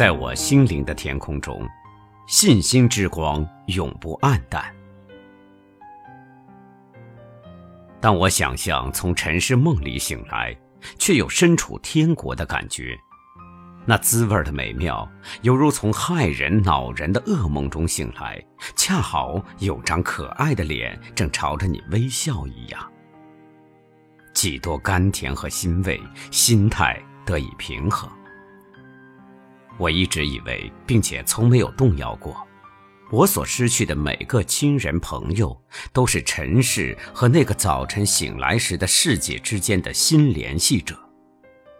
在我心灵的天空中，信心之光永不暗淡。当我想象从尘世梦里醒来，却又身处天国的感觉，那滋味的美妙，犹如从害人恼人的噩梦中醒来，恰好有张可爱的脸正朝着你微笑一样。几多甘甜和欣慰，心态得以平衡。我一直以为，并且从没有动摇过，我所失去的每个亲人朋友，都是尘世和那个早晨醒来时的世界之间的新联系者。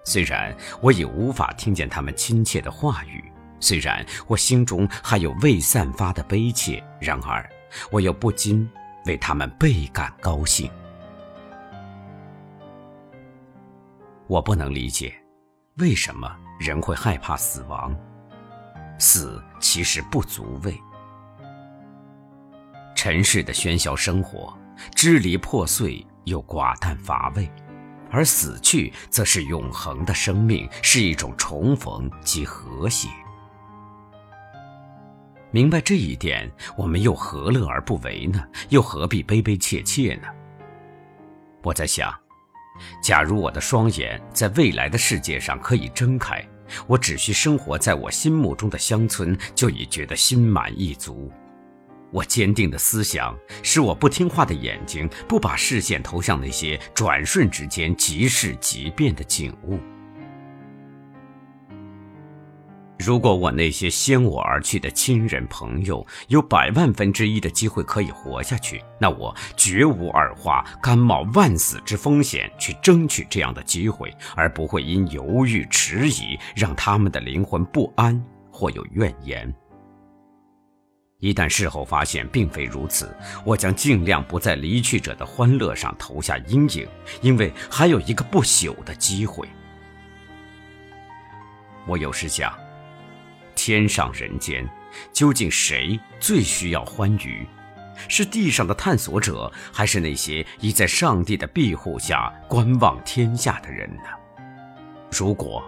虽然我已无法听见他们亲切的话语，虽然我心中还有未散发的悲切，然而我又不禁为他们倍感高兴。我不能理解，为什么。人会害怕死亡，死其实不足畏。尘世的喧嚣生活，支离破碎又寡淡乏味，而死去则是永恒的生命，是一种重逢及和谐。明白这一点，我们又何乐而不为呢？又何必悲悲切切呢？我在想。假如我的双眼在未来的世界上可以睁开，我只需生活在我心目中的乡村，就已觉得心满意足。我坚定的思想使我不听话的眼睛不把视线投向那些转瞬之间即逝即变的景物。如果我那些先我而去的亲人朋友有百万分之一的机会可以活下去，那我绝无二话，甘冒万死之风险去争取这样的机会，而不会因犹豫迟疑让他们的灵魂不安或有怨言。一旦事后发现并非如此，我将尽量不在离去者的欢乐上投下阴影，因为还有一个不朽的机会。我有时想。天上人间，究竟谁最需要欢愉？是地上的探索者，还是那些已在上帝的庇护下观望天下的人呢？如果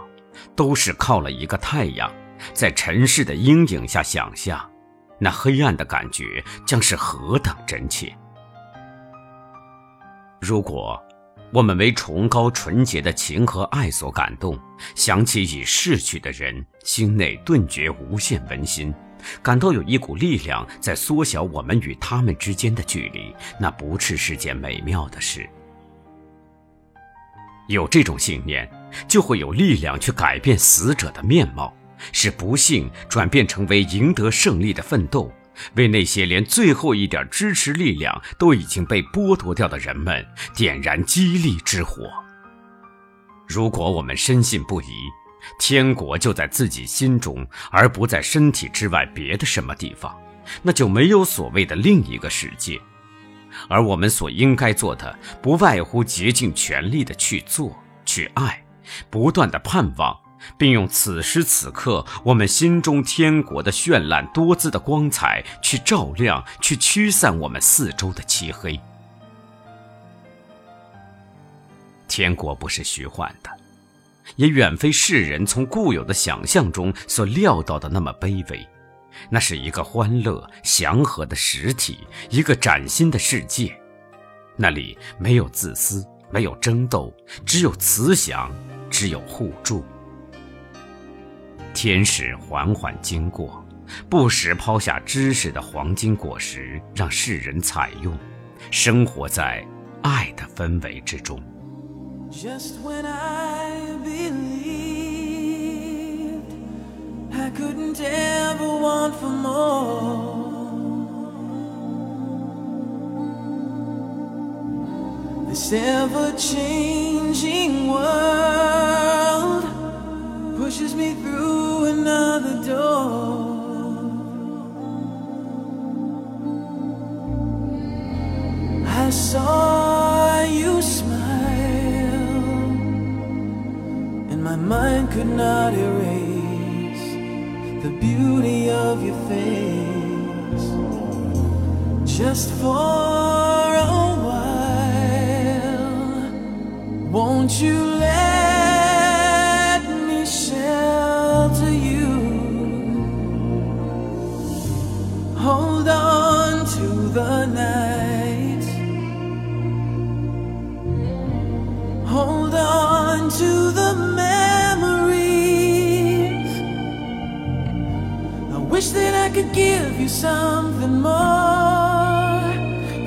都是靠了一个太阳，在尘世的阴影下想象，那黑暗的感觉将是何等真切！如果……我们为崇高纯洁的情和爱所感动，想起已逝去的人，心内顿觉无限温馨，感到有一股力量在缩小我们与他们之间的距离，那不啻是件美妙的事。有这种信念，就会有力量去改变死者的面貌，使不幸转变成为赢得胜利的奋斗。为那些连最后一点支持力量都已经被剥夺掉的人们点燃激励之火。如果我们深信不疑，天国就在自己心中，而不在身体之外别的什么地方，那就没有所谓的另一个世界。而我们所应该做的，不外乎竭尽全力的去做、去爱，不断的盼望。并用此时此刻我们心中天国的绚烂多姿的光彩去照亮、去驱散我们四周的漆黑。天国不是虚幻的，也远非世人从固有的想象中所料到的那么卑微。那是一个欢乐祥和的实体，一个崭新的世界。那里没有自私，没有争斗，只有慈祥，只有互助。天使缓缓经过，不时抛下知识的黄金果实，让世人采用，生活在爱的氛围之中。pushes me through another door. I saw you smile, and my mind could not erase the beauty of your face. Just for a while, won't you the night. Hold on to the memories. I wish that I could give you something more,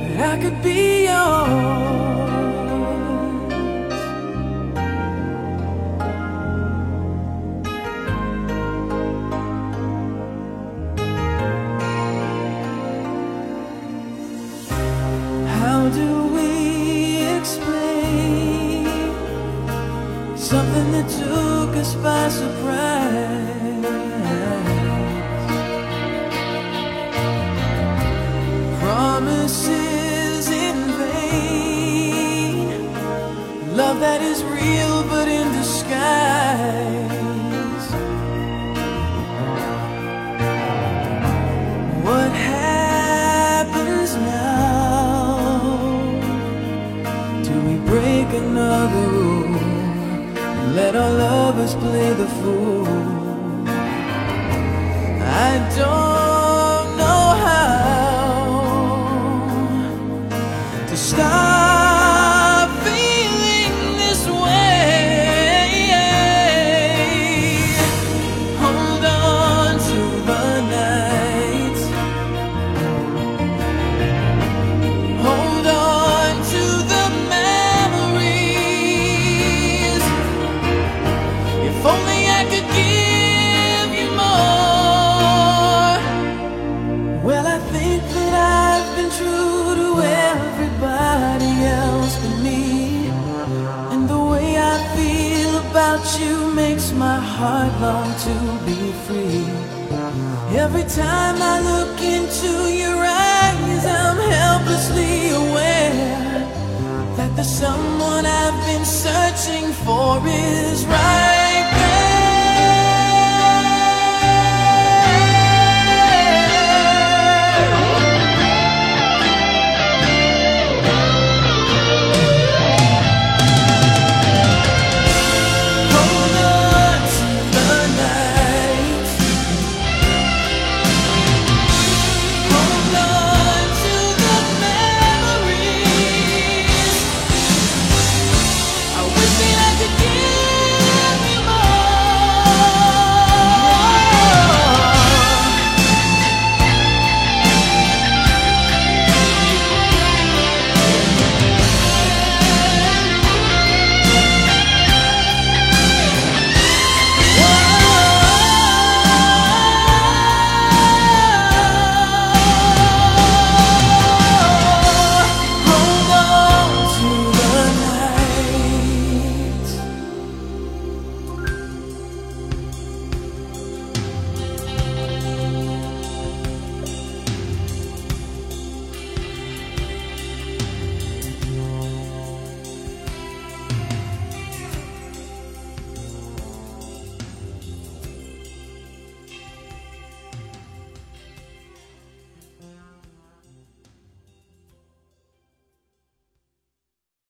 that I could be yours. Love that is real but in disguise. Let our lovers play the fool. I don't heart long to be free. Every time I look into your eyes, I'm helplessly aware that the someone I've been searching for is right